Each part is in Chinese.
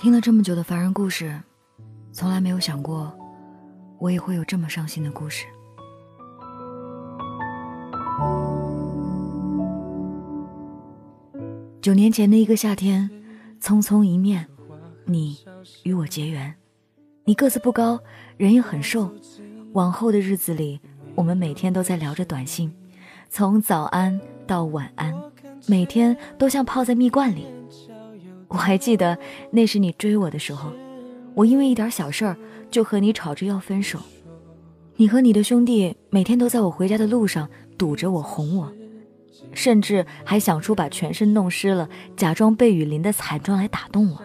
听了这么久的凡人故事，从来没有想过，我也会有这么伤心的故事。九年前的一个夏天，匆匆一面，你与我结缘。你个子不高，人也很瘦。往后的日子里，我们每天都在聊着短信，从早安到晚安，每天都像泡在蜜罐里。我还记得那时你追我的时候，我因为一点小事儿就和你吵着要分手。你和你的兄弟每天都在我回家的路上堵着我哄我，甚至还想出把全身弄湿了，假装被雨淋的惨状来打动我。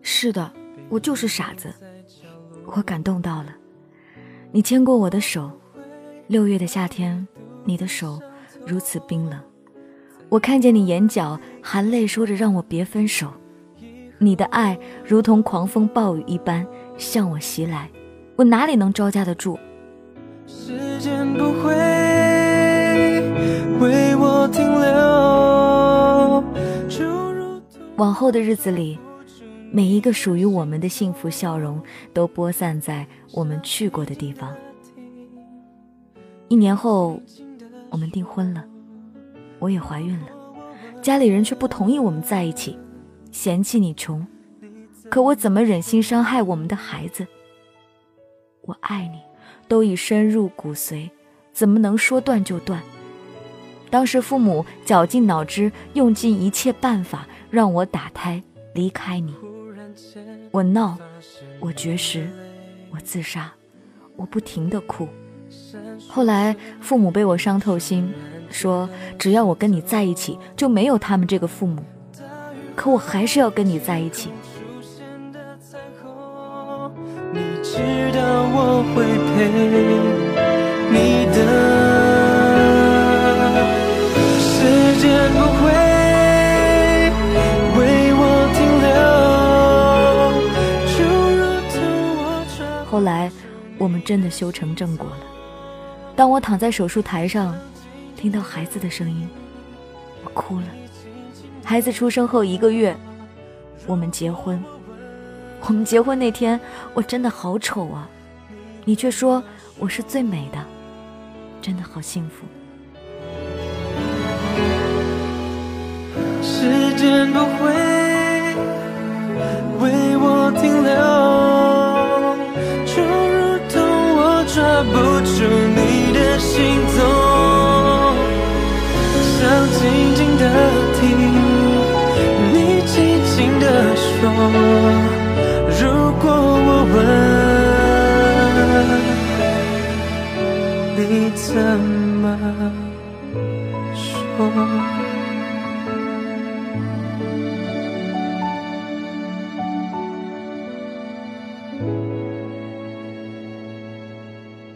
是的，我就是傻子。我感动到了，你牵过我的手，六月的夏天，你的手如此冰冷。我看见你眼角含泪，说着让我别分手。你的爱如同狂风暴雨一般向我袭来，我哪里能招架得住？时间不会为我停留。往后的日子里，每一个属于我们的幸福笑容都播散在我们去过的地方。一年后，我们订婚了。我也怀孕了，家里人却不同意我们在一起，嫌弃你穷。可我怎么忍心伤害我们的孩子？我爱你，都已深入骨髓，怎么能说断就断？当时父母绞尽脑汁，用尽一切办法让我打胎离开你。我闹，我绝食，我自杀，我不停的哭。后来父母被我伤透心。说只要我跟你在一起，就没有他们这个父母。可我还是要跟你在一起。后来，我们真的修成正果了。当我躺在手术台上。听到孩子的声音，我哭了。孩子出生后一个月，我们结婚。我们结婚那天，我真的好丑啊，你却说我是最美的，真的好幸福。时间不会为我停留，就如同我抓不住你的心动。静静的听你轻轻的说，如果我问，你怎么说？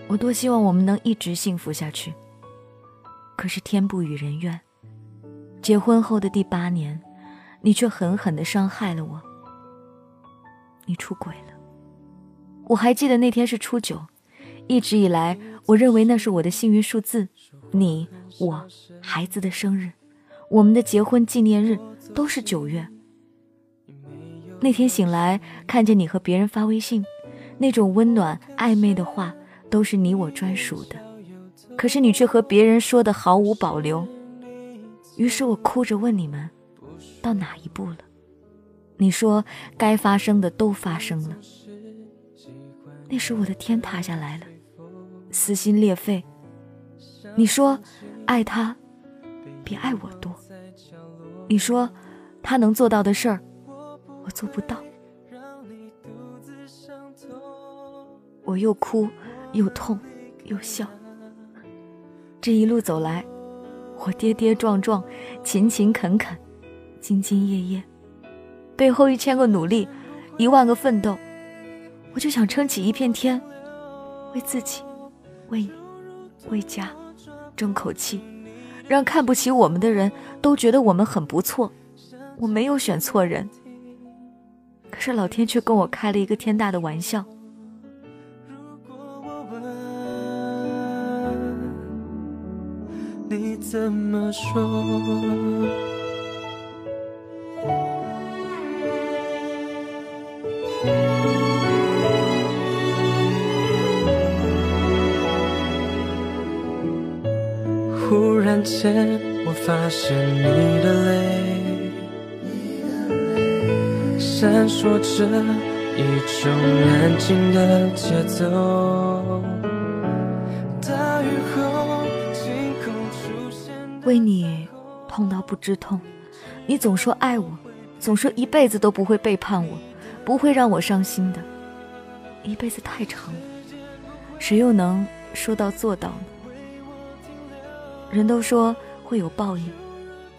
我多希望我们能一直幸福下去。可是天不与人愿，结婚后的第八年，你却狠狠的伤害了我。你出轨了。我还记得那天是初九，一直以来，我认为那是我的幸运数字。你、我、孩子的生日，我们的结婚纪念日都是九月。那天醒来，看见你和别人发微信，那种温暖暧昧的话，都是你我专属的。可是你却和别人说的毫无保留，于是我哭着问你们，到哪一步了？你说该发生的都发生了。那时我的天塌下来了，撕心裂肺。你说爱他比爱我多，你说他能做到的事儿，我做不到。我又哭又痛又笑。这一路走来，我跌跌撞撞，勤勤恳恳，兢兢业业，背后一千个努力，一万个奋斗，我就想撑起一片天，为自己，为你，为家，争口气，让看不起我们的人都觉得我们很不错。我没有选错人，可是老天却跟我开了一个天大的玩笑。怎么说？忽然间我发现你的泪。闪烁着一种安静的节奏。为你痛到不知痛，你总说爱我，总说一辈子都不会背叛我，不会让我伤心的。一辈子太长，谁又能说到做到呢？人都说会有报应，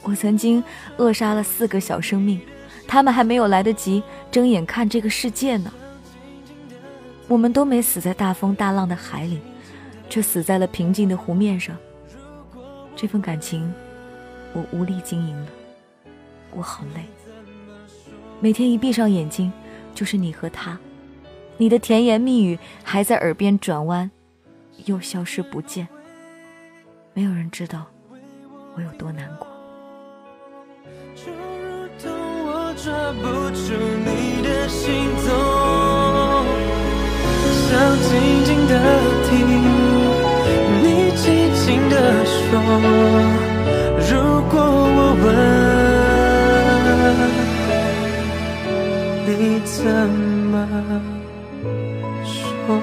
我曾经扼杀了四个小生命，他们还没有来得及睁眼看这个世界呢。我们都没死在大风大浪的海里，却死在了平静的湖面上。这份感情，我无力经营了，我好累。每天一闭上眼睛，就是你和他，你的甜言蜜语还在耳边转弯，又消失不见。没有人知道我有多难过。就如同我抓不住你的行踪，想静静的听你轻轻的说，如果我问，你怎么说？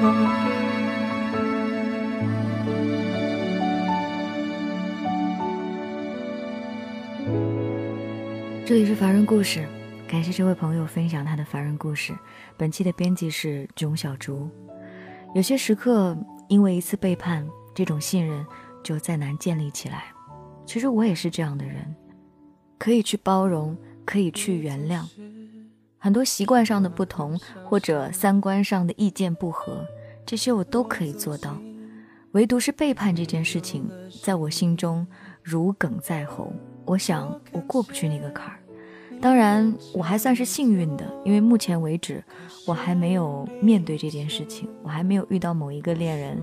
这里是凡人故事，感谢这位朋友分享他的凡人故事。本期的编辑是囧小竹。有些时刻，因为一次背叛，这种信任就再难建立起来。其实我也是这样的人，可以去包容，可以去原谅，很多习惯上的不同或者三观上的意见不合，这些我都可以做到。唯独是背叛这件事情，在我心中如鲠在喉。我想我过不去那个坎儿，当然我还算是幸运的，因为目前为止我还没有面对这件事情，我还没有遇到某一个恋人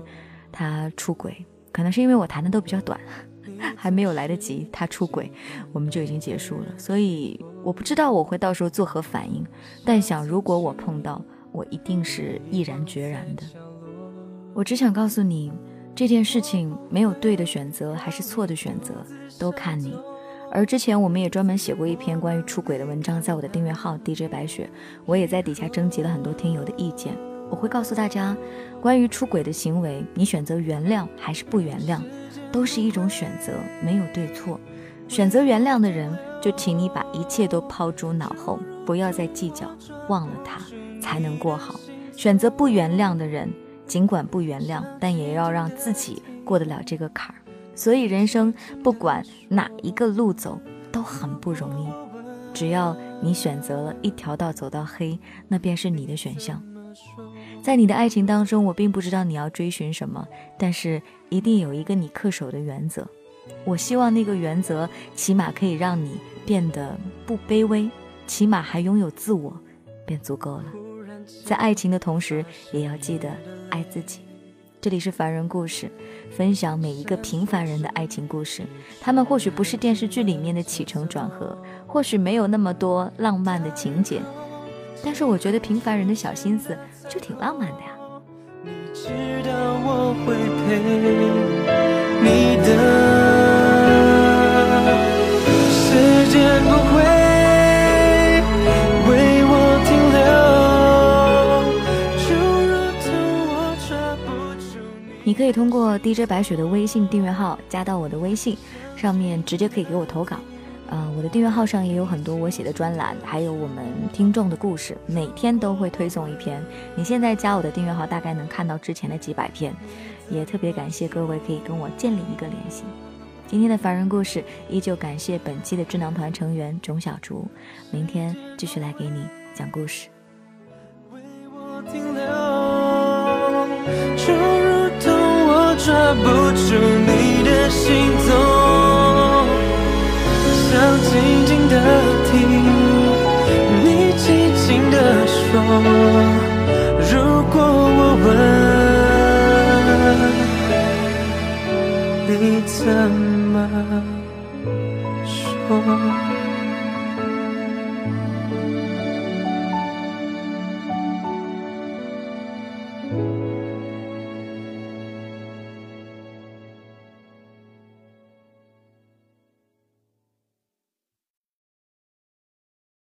他出轨，可能是因为我谈的都比较短，还没有来得及他出轨，我们就已经结束了，所以我不知道我会到时候作何反应，但想如果我碰到，我一定是毅然决然的。我只想告诉你，这件事情没有对的选择还是错的选择，都看你。而之前我们也专门写过一篇关于出轨的文章，在我的订阅号 DJ 白雪，我也在底下征集了很多听友的意见。我会告诉大家，关于出轨的行为，你选择原谅还是不原谅，都是一种选择，没有对错。选择原谅的人，就请你把一切都抛诸脑后，不要再计较，忘了他，才能过好。选择不原谅的人，尽管不原谅，但也要让自己过得了这个坎儿。所以，人生不管哪一个路走都很不容易。只要你选择了一条道走到黑，那便是你的选项。在你的爱情当中，我并不知道你要追寻什么，但是一定有一个你恪守的原则。我希望那个原则起码可以让你变得不卑微，起码还拥有自我，便足够了。在爱情的同时，也要记得爱自己。这里是凡人故事，分享每一个平凡人的爱情故事。他们或许不是电视剧里面的起承转合，或许没有那么多浪漫的情节，但是我觉得平凡人的小心思就挺浪漫的呀。你知道我会陪你的。时间不会为我停留，就如同我抓不住你。你可以通过 DJ 白雪的微信订阅号加到我的微信，上面直接可以给我投稿。呃，我的订阅号上也有很多我写的专栏，还有我们听众的故事，每天都会推送一篇。你现在加我的订阅号，大概能看到之前的几百篇。也特别感谢各位可以跟我建立一个联系。今天的凡人故事，依旧感谢本期的智囊团成员钟小竹。明天继续来给你讲故事。为我停留，就如同我抓不住你的行如果我问，你怎么说？